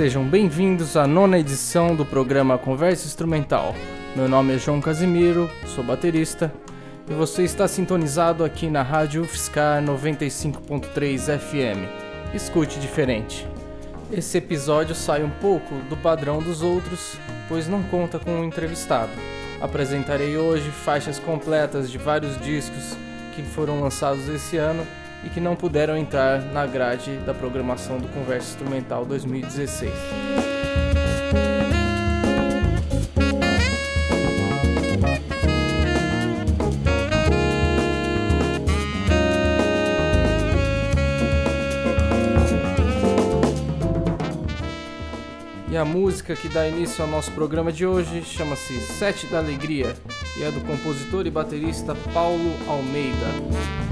sejam bem-vindos à nona edição do programa Conversa Instrumental. Meu nome é João Casimiro, sou baterista e você está sintonizado aqui na Rádio UFSCar 95.3 FM. Escute diferente. Esse episódio sai um pouco do padrão dos outros, pois não conta com um entrevistado. Apresentarei hoje faixas completas de vários discos que foram lançados esse ano e que não puderam entrar na grade da programação do Conversa Instrumental 2016. E a música que dá início ao nosso programa de hoje chama-se Sete da Alegria e é do compositor e baterista Paulo Almeida.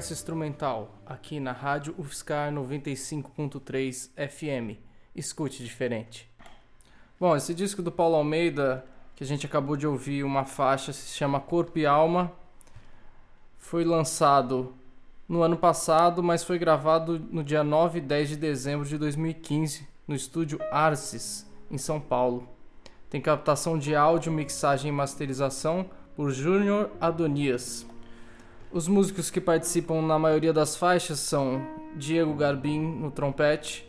Conversa Instrumental, aqui na Rádio UFSCar 95.3 FM. Escute diferente. Bom, esse disco do Paulo Almeida, que a gente acabou de ouvir uma faixa, se chama Corpo e Alma. Foi lançado no ano passado, mas foi gravado no dia 9 e 10 de dezembro de 2015, no estúdio Arces, em São Paulo. Tem captação de áudio, mixagem e masterização por Júnior Adonias. Os músicos que participam na maioria das faixas são Diego Garbim no trompete,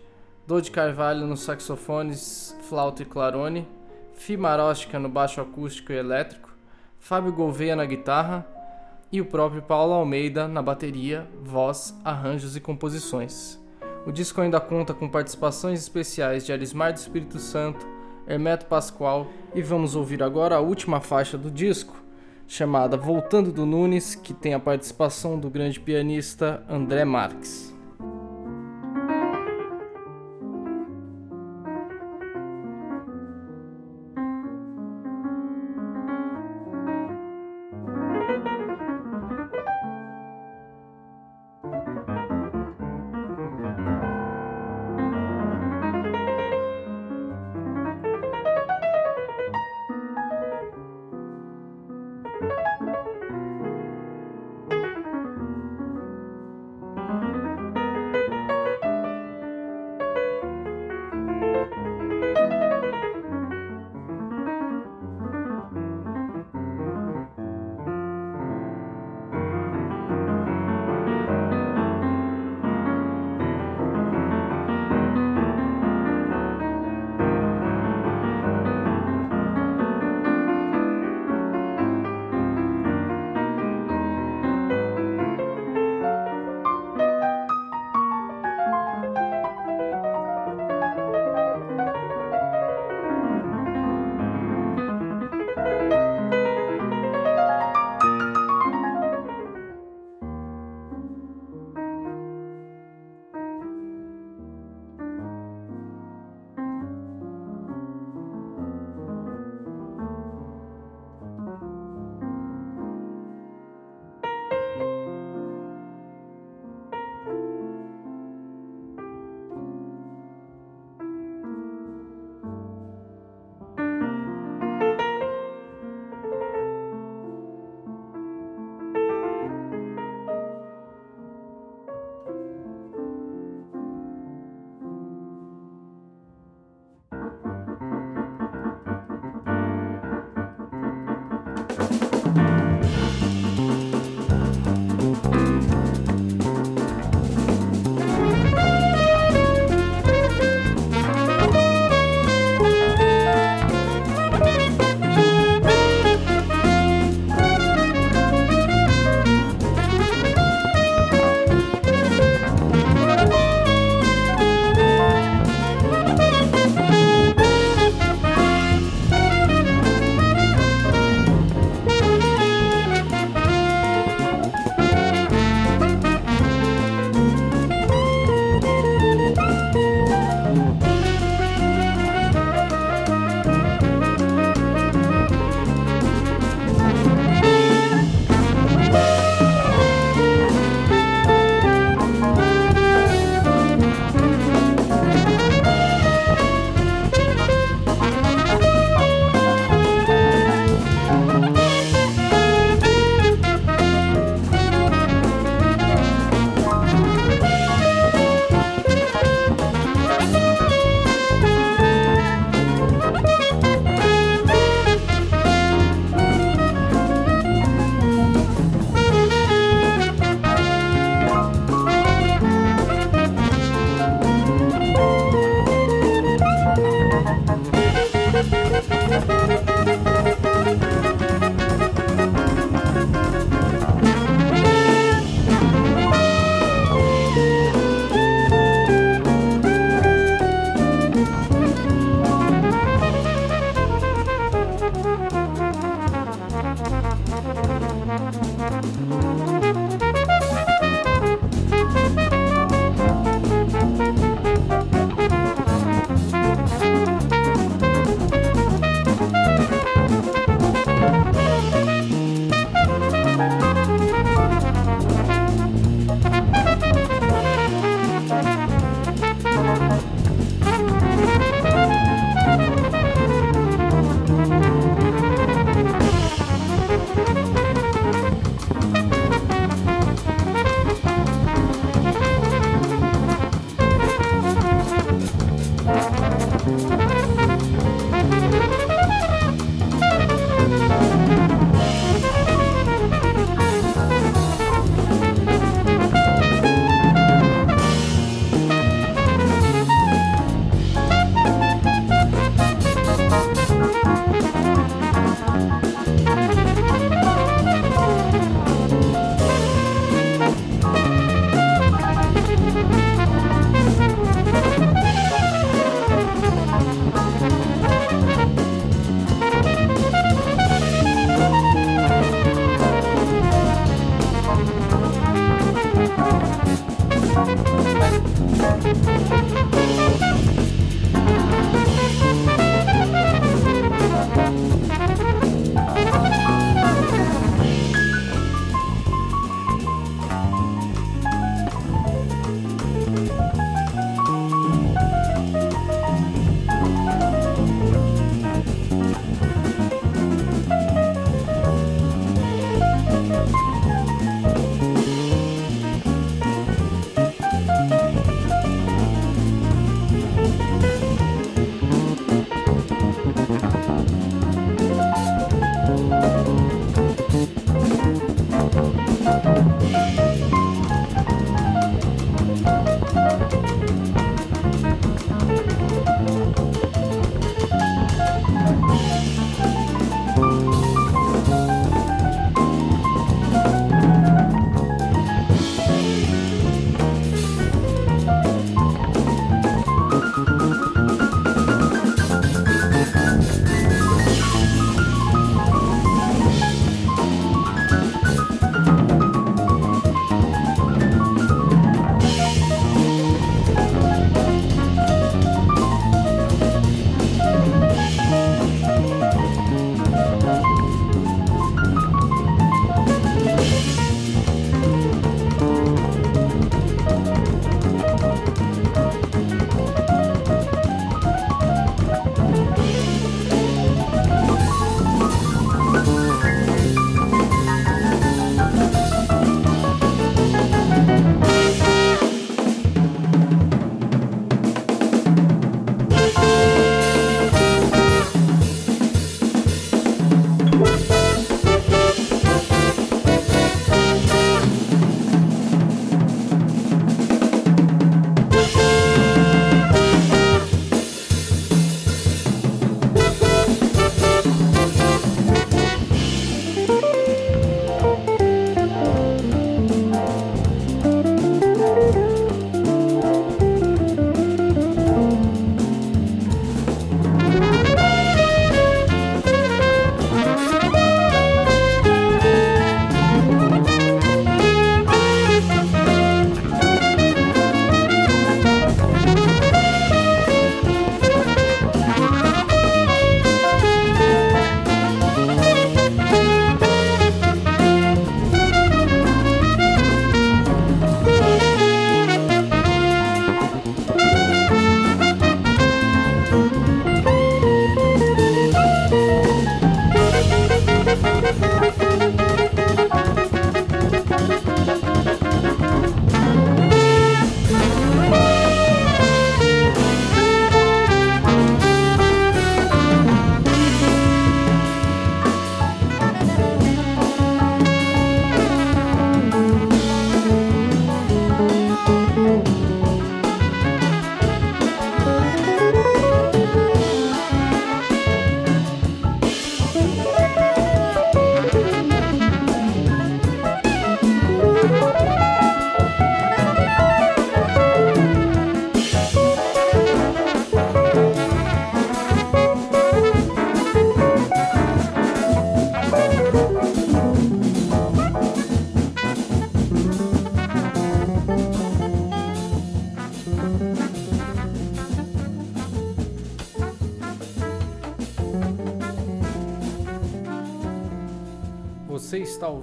Dodi Carvalho nos saxofones, flauta e clarone, Fi Maróstica no baixo acústico e elétrico, Fábio Gouveia na guitarra e o próprio Paulo Almeida na bateria, voz, arranjos e composições. O disco ainda conta com participações especiais de Arismar do Espírito Santo, Hermeto Pascoal e vamos ouvir agora a última faixa do disco, chamada Voltando do Nunes, que tem a participação do grande pianista André Marques.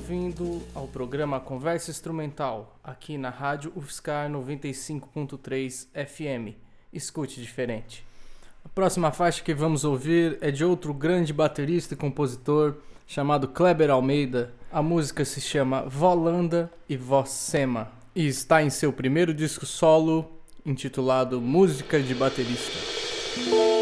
Ouvindo ao programa Conversa Instrumental, aqui na Rádio UFSCar 95.3 FM. Escute diferente. A próxima faixa que vamos ouvir é de outro grande baterista e compositor chamado Kleber Almeida. A música se chama Volanda e Voz Sema e está em seu primeiro disco solo intitulado Música de Baterista.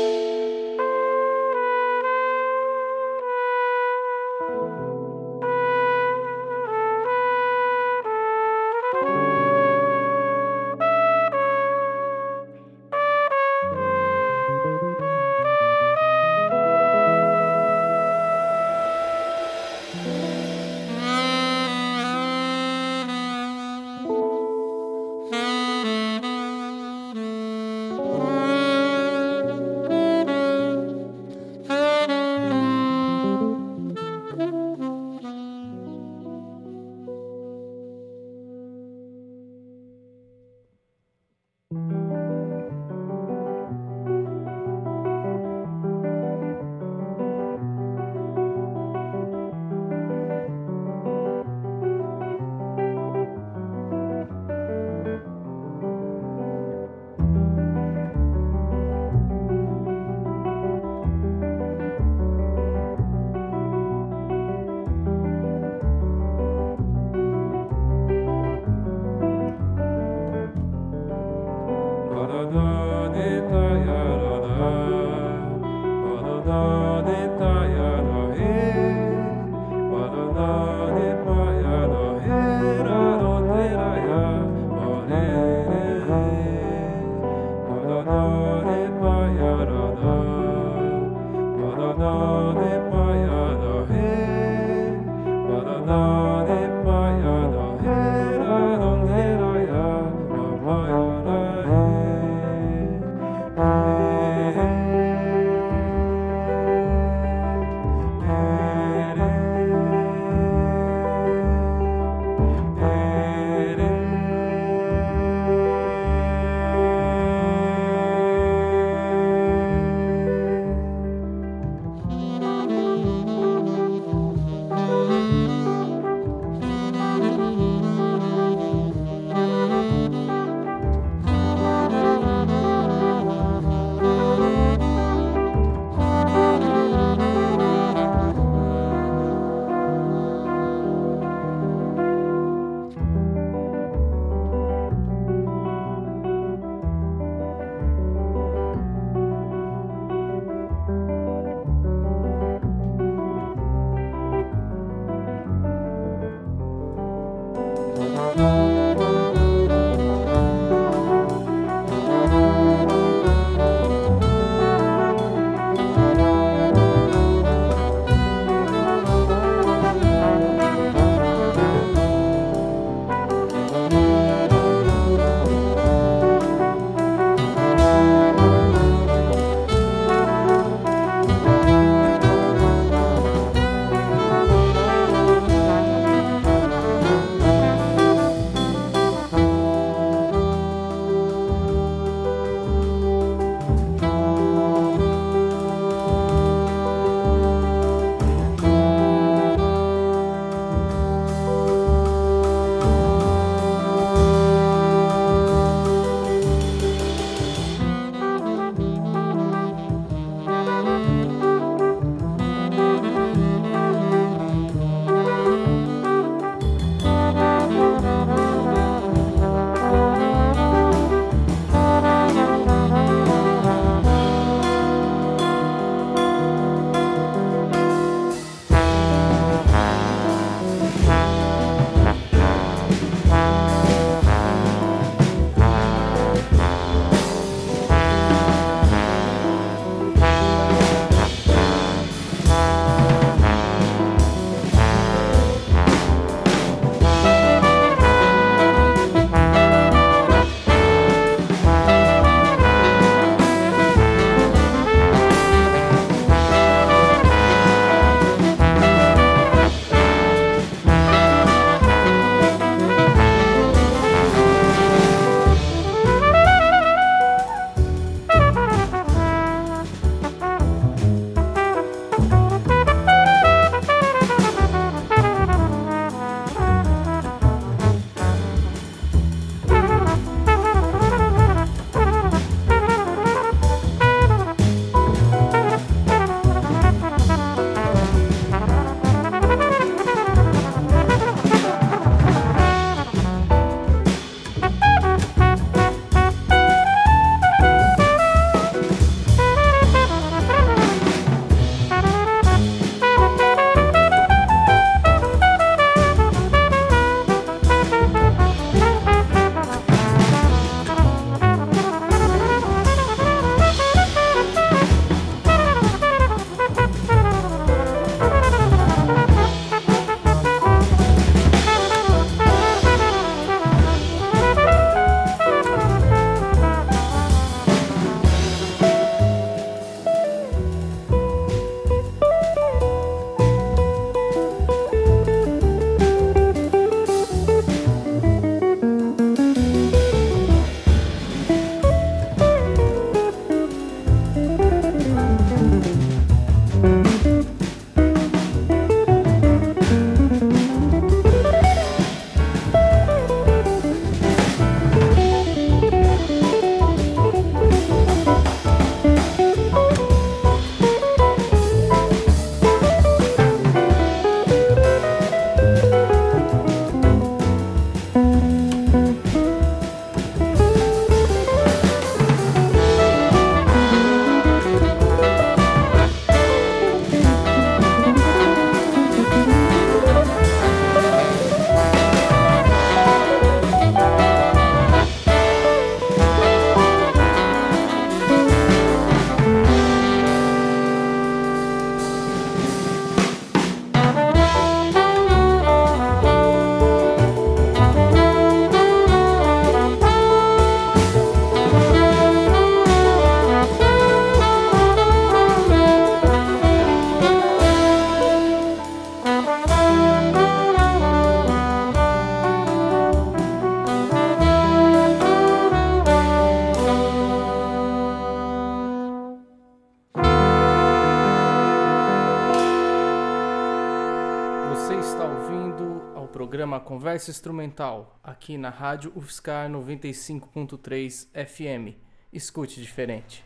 Conversa Instrumental, aqui na Rádio UFSCar 95.3 FM. Escute diferente.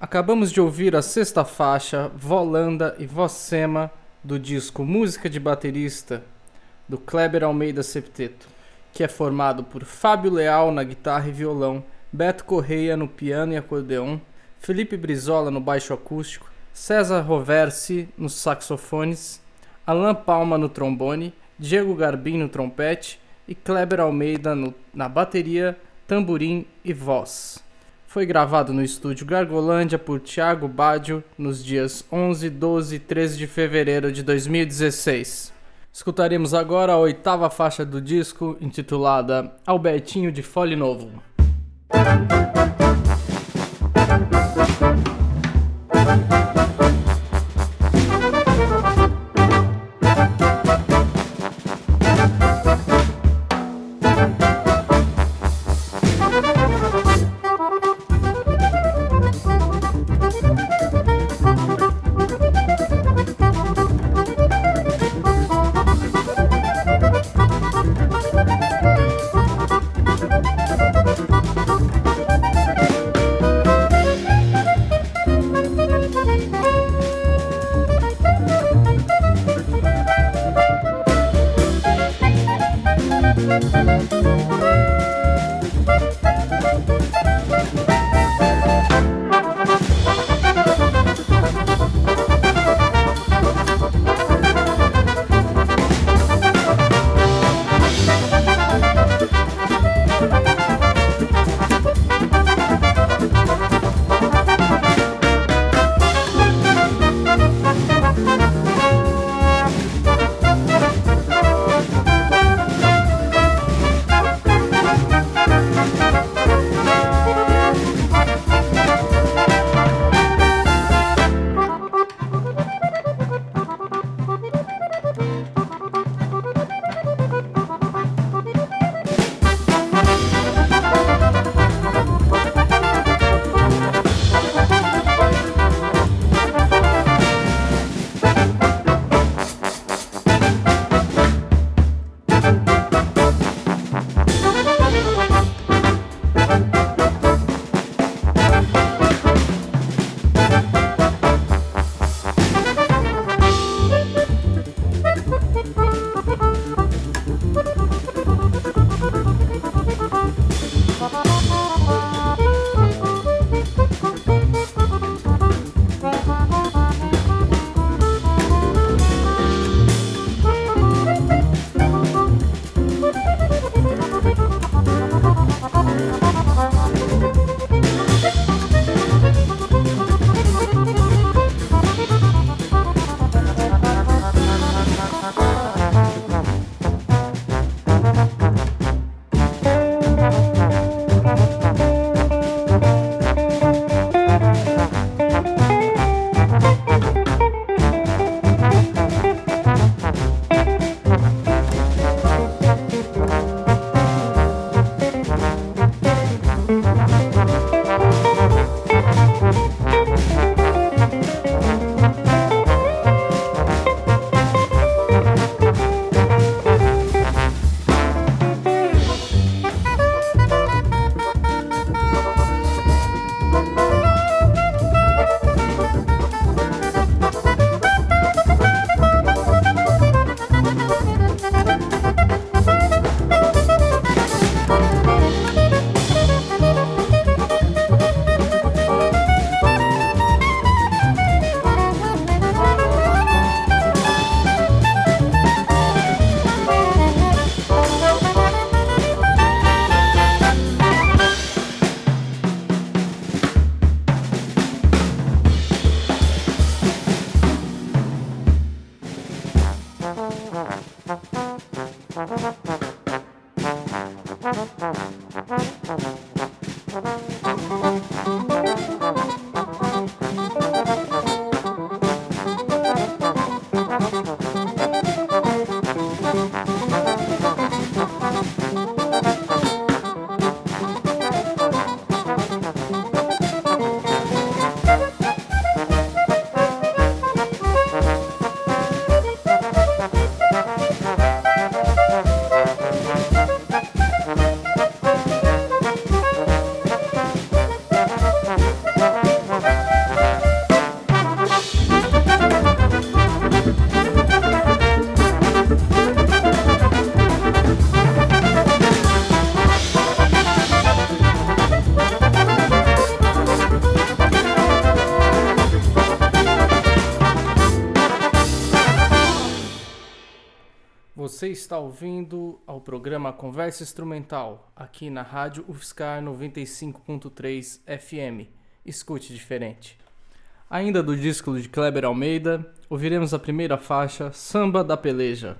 Acabamos de ouvir a sexta faixa, Volanda e Vossema, do disco Música de Baterista, do Kleber Almeida Septeto, que é formado por Fábio Leal na guitarra e violão, Beto Correia no piano e acordeão, Felipe Brizola no baixo acústico, César Roversi nos saxofones, Alan Palma no trombone, Diego Garbim no trompete e Kleber Almeida no, na bateria, tamborim e voz. Foi gravado no estúdio Gargolândia por Thiago Badio nos dias 11, 12 e 13 de fevereiro de 2016. Escutaremos agora a oitava faixa do disco, intitulada Albertinho de Fole Novo. Está ouvindo ao programa Conversa Instrumental, aqui na Rádio UFSCar 95.3 FM. Escute diferente. Ainda do disco de Kleber Almeida, ouviremos a primeira faixa, Samba da Peleja.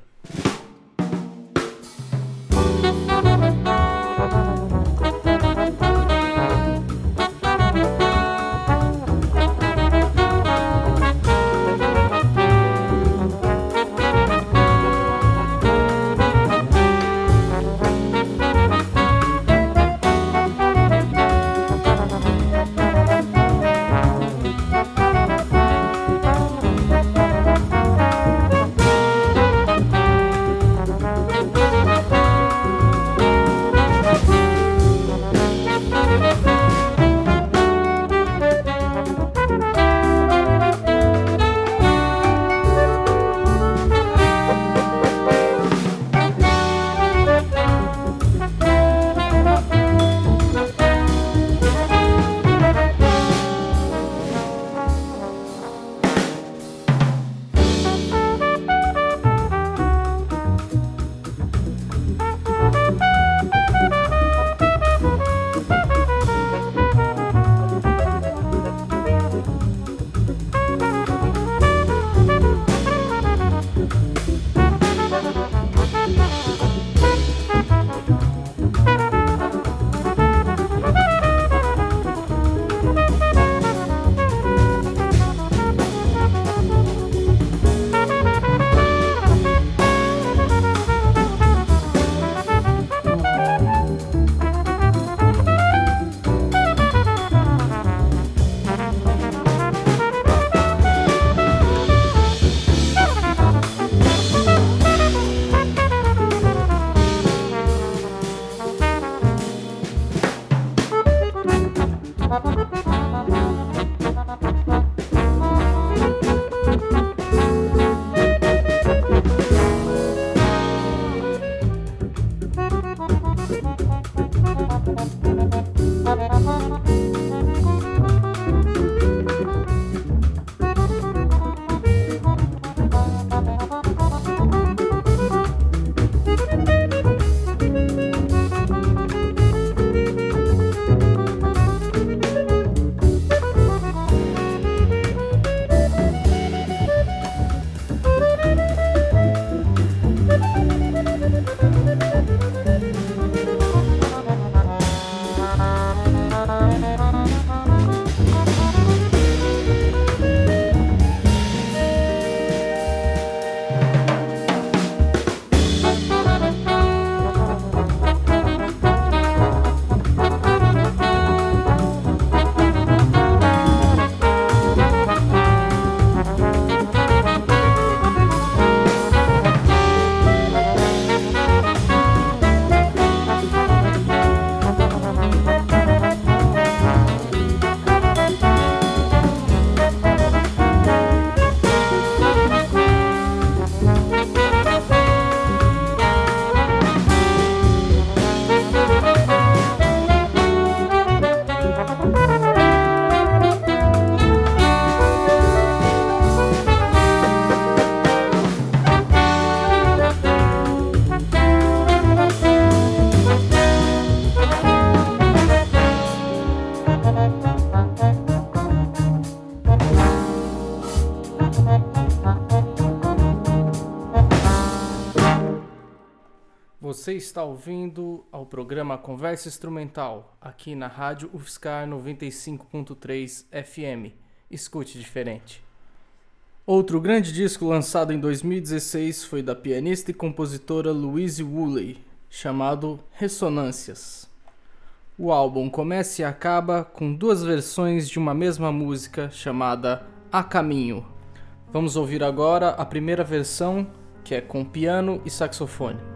Está ouvindo ao programa Conversa Instrumental, aqui na Rádio UFSCar 95.3 FM. Escute diferente. Outro grande disco lançado em 2016 foi da pianista e compositora Louise Woolley, chamado Ressonâncias. O álbum começa e acaba com duas versões de uma mesma música chamada A Caminho. Vamos ouvir agora a primeira versão, que é com piano e saxofone.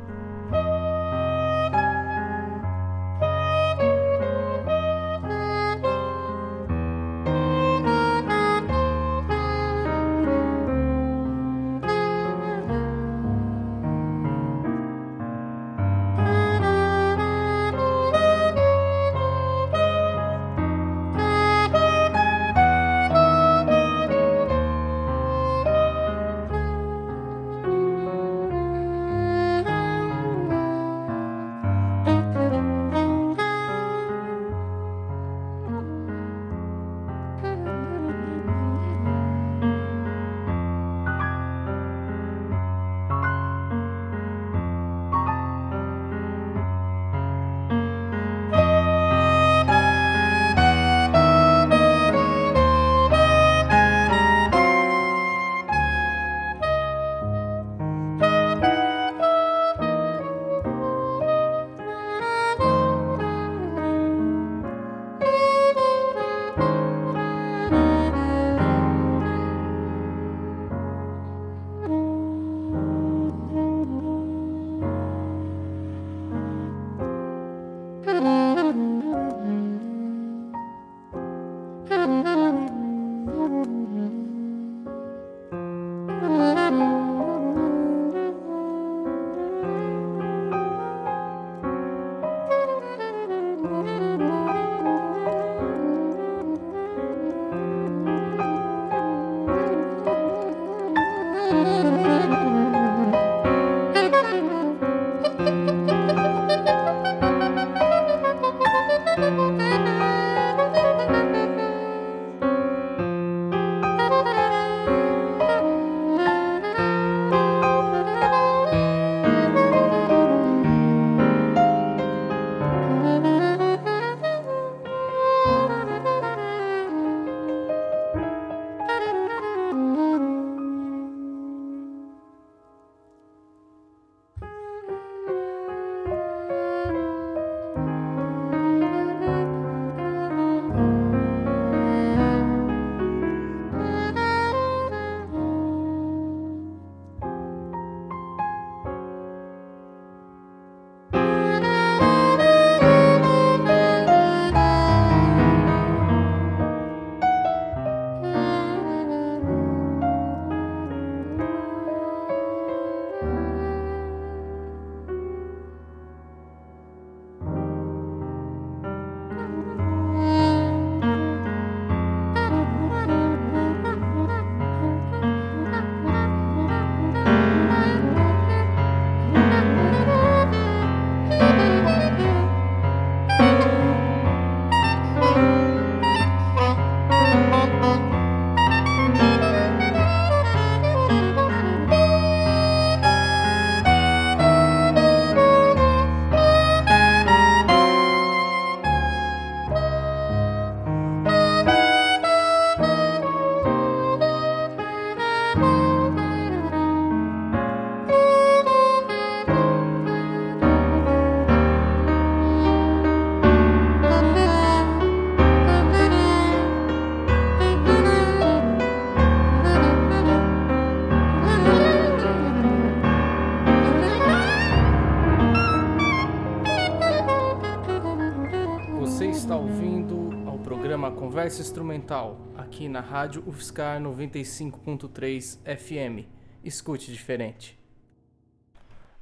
Conversa Instrumental, aqui na Rádio UFSCar 95.3 FM. Escute diferente.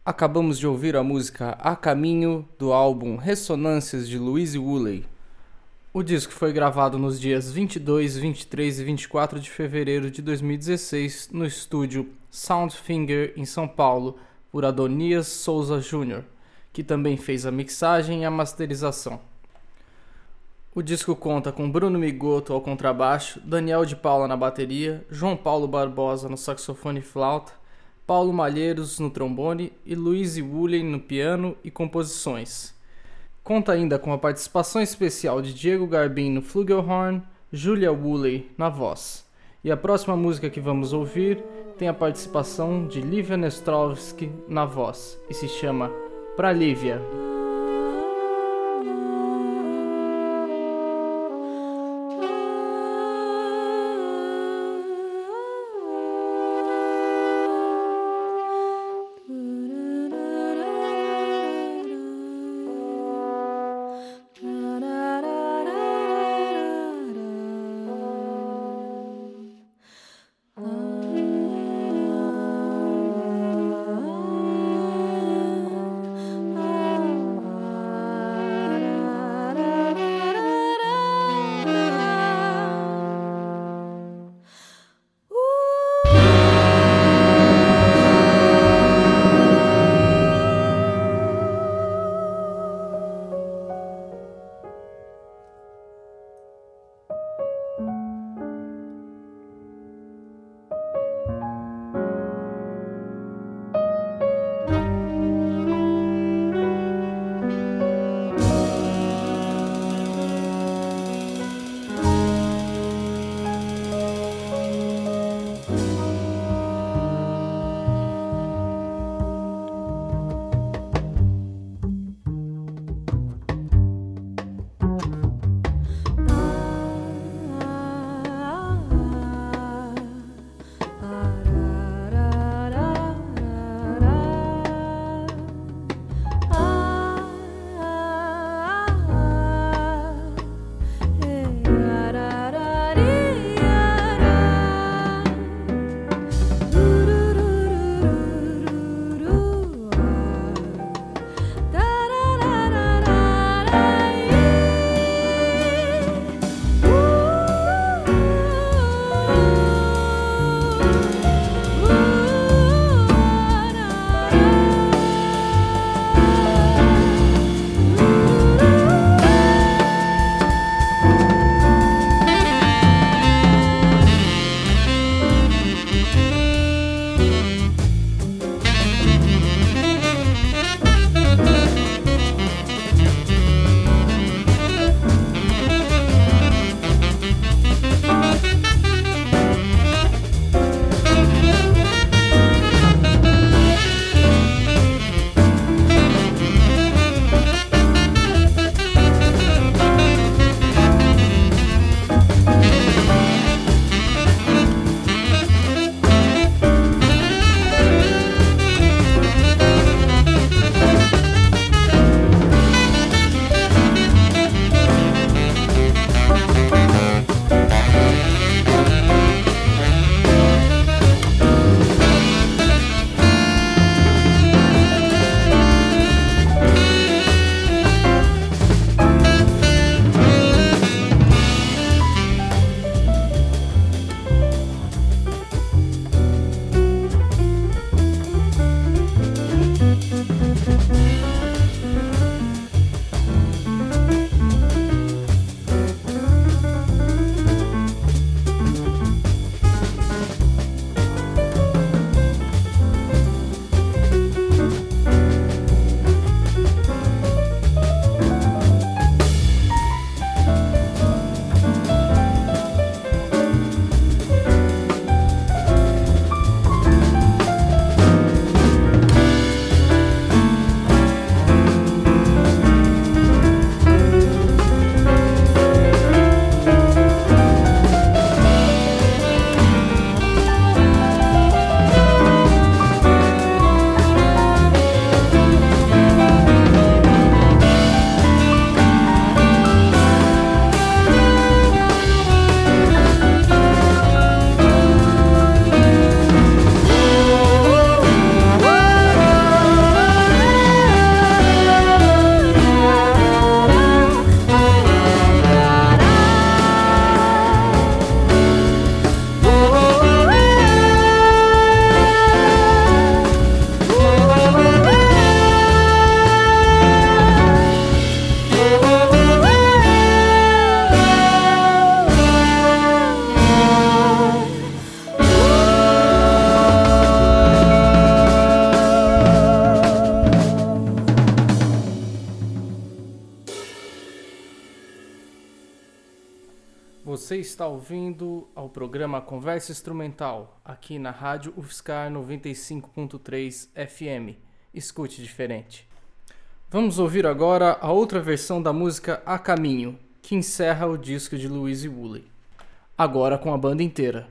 Acabamos de ouvir a música A Caminho do álbum Ressonâncias de Louise Woolley. O disco foi gravado nos dias 22, 23 e 24 de fevereiro de 2016 no estúdio Soundfinger em São Paulo por Adonias Souza Jr., que também fez a mixagem e a masterização. O disco conta com Bruno Migoto ao contrabaixo, Daniel de Paula na bateria, João Paulo Barbosa no saxofone e flauta, Paulo Malheiros no trombone e Luiz Woolley no piano e composições. Conta ainda com a participação especial de Diego Garbin no flugelhorn, Julia Woolley na voz. E a próxima música que vamos ouvir tem a participação de Lívia Nestrovski na voz e se chama Pra Lívia. Você está ouvindo ao programa Conversa Instrumental, aqui na Rádio UFSCar 95.3 FM. Escute diferente. Vamos ouvir agora a outra versão da música A Caminho, que encerra o disco de Louise Woolley. Agora com a banda inteira.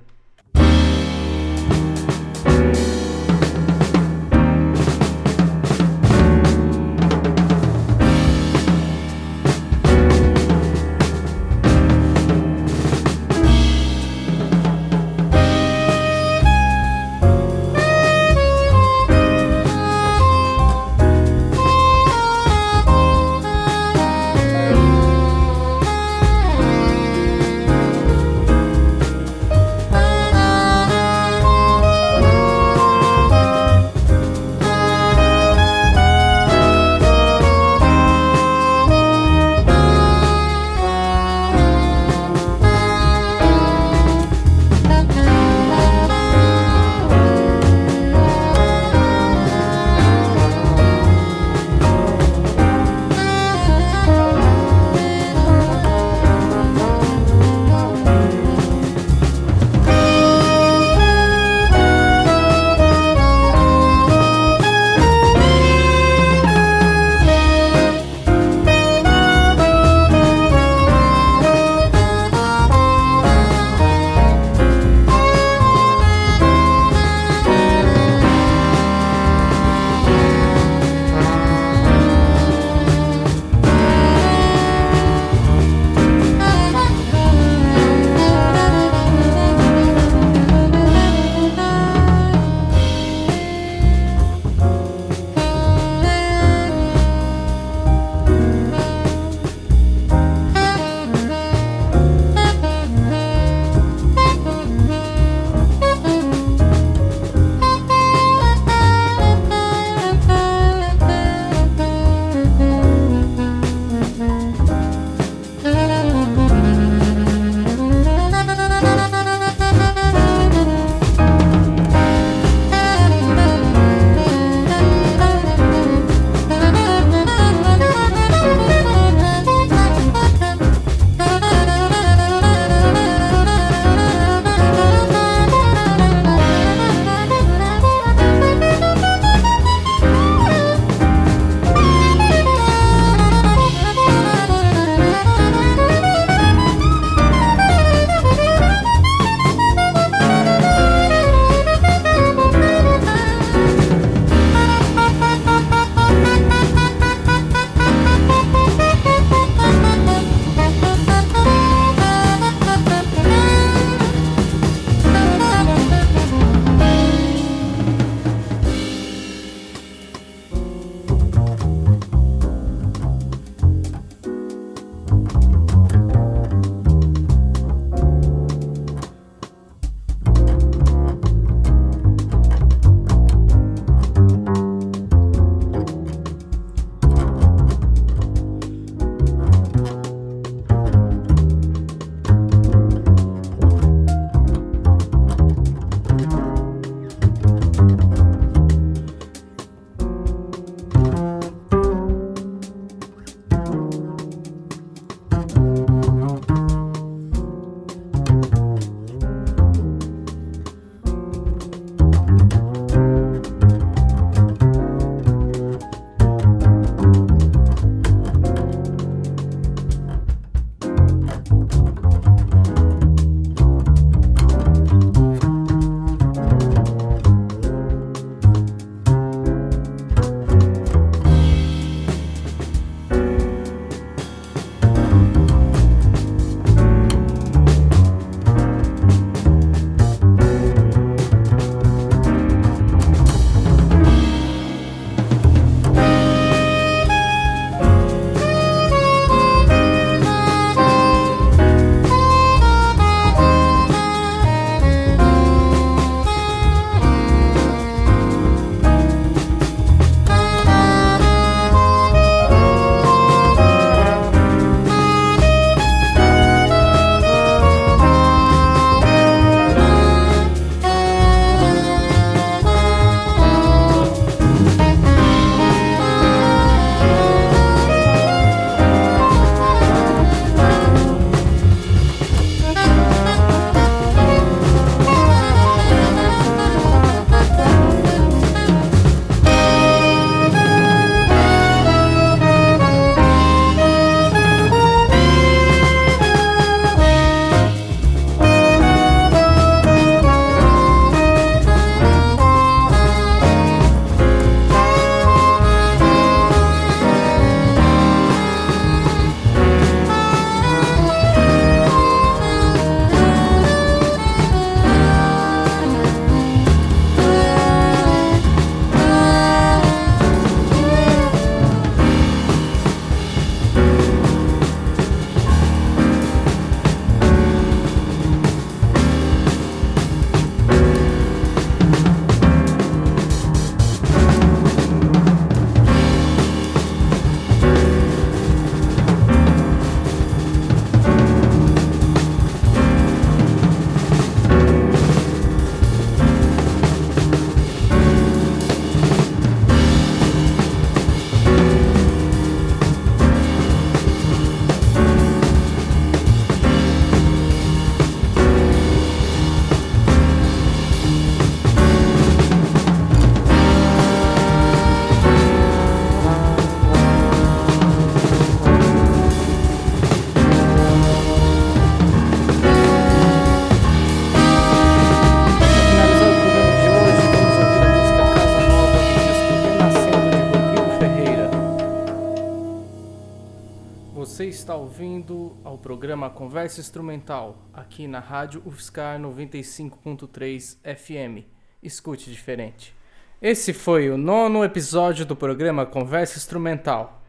Ouvindo ao programa Conversa Instrumental, aqui na Rádio UFSCar 95.3 FM. Escute diferente. Esse foi o nono episódio do programa Conversa Instrumental,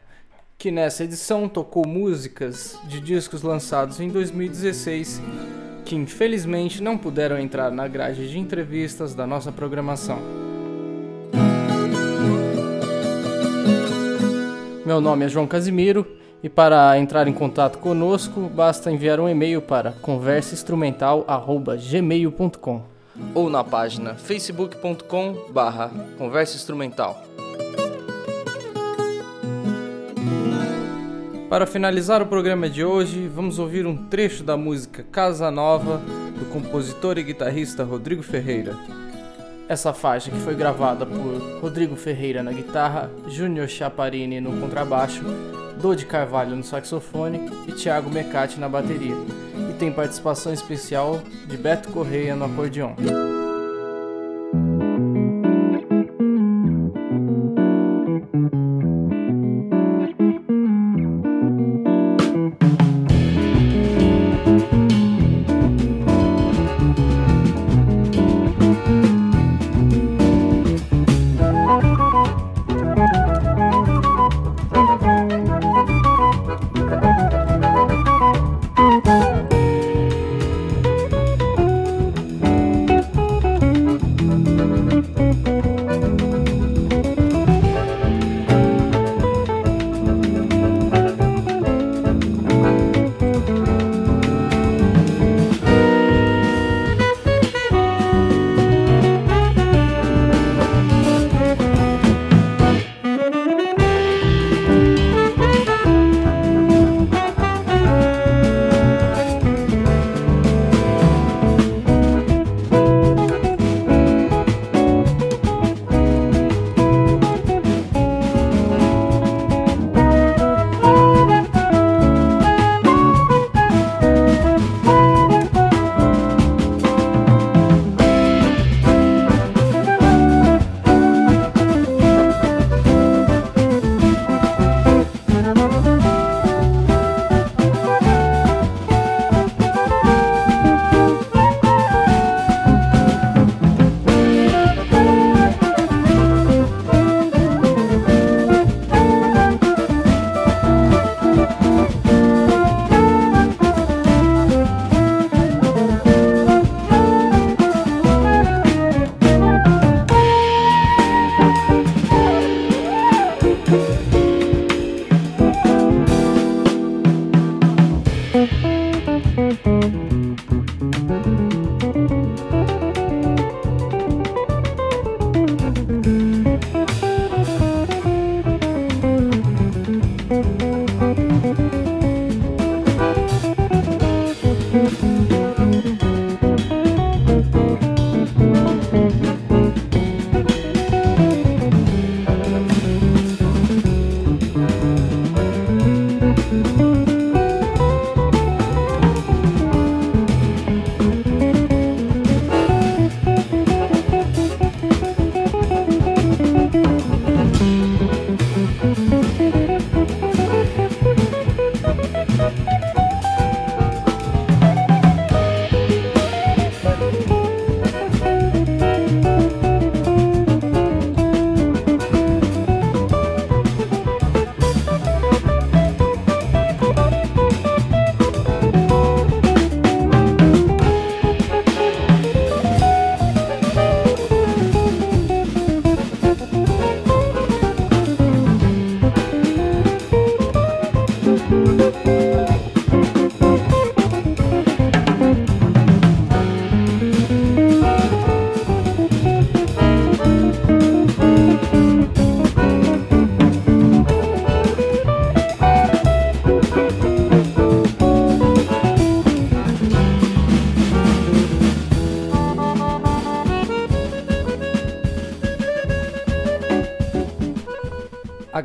que nessa edição tocou músicas de discos lançados em 2016 que infelizmente não puderam entrar na grade de entrevistas da nossa programação. Meu nome é João Casimiro e para entrar em contato conosco basta enviar um e-mail para conversainstrumental@gmail.com ou na página facebook.com/barra conversa instrumental. Para finalizar o programa de hoje, vamos ouvir um trecho da música Casa Nova do compositor e guitarrista Rodrigo Ferreira. Essa faixa que foi gravada por Rodrigo Ferreira na guitarra, Júnior Chaparini no contrabaixo, Dodi Carvalho no saxofone e Thiago Mecati na bateria. E tem participação especial de Beto Correia no acordeon.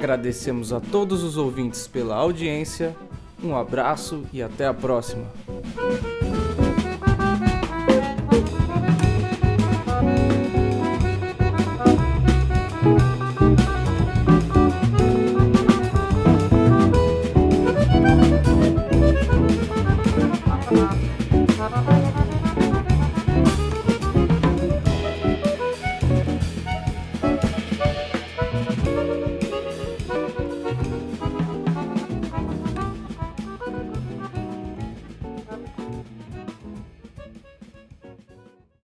Agradecemos a todos os ouvintes pela audiência, um abraço e até a próxima.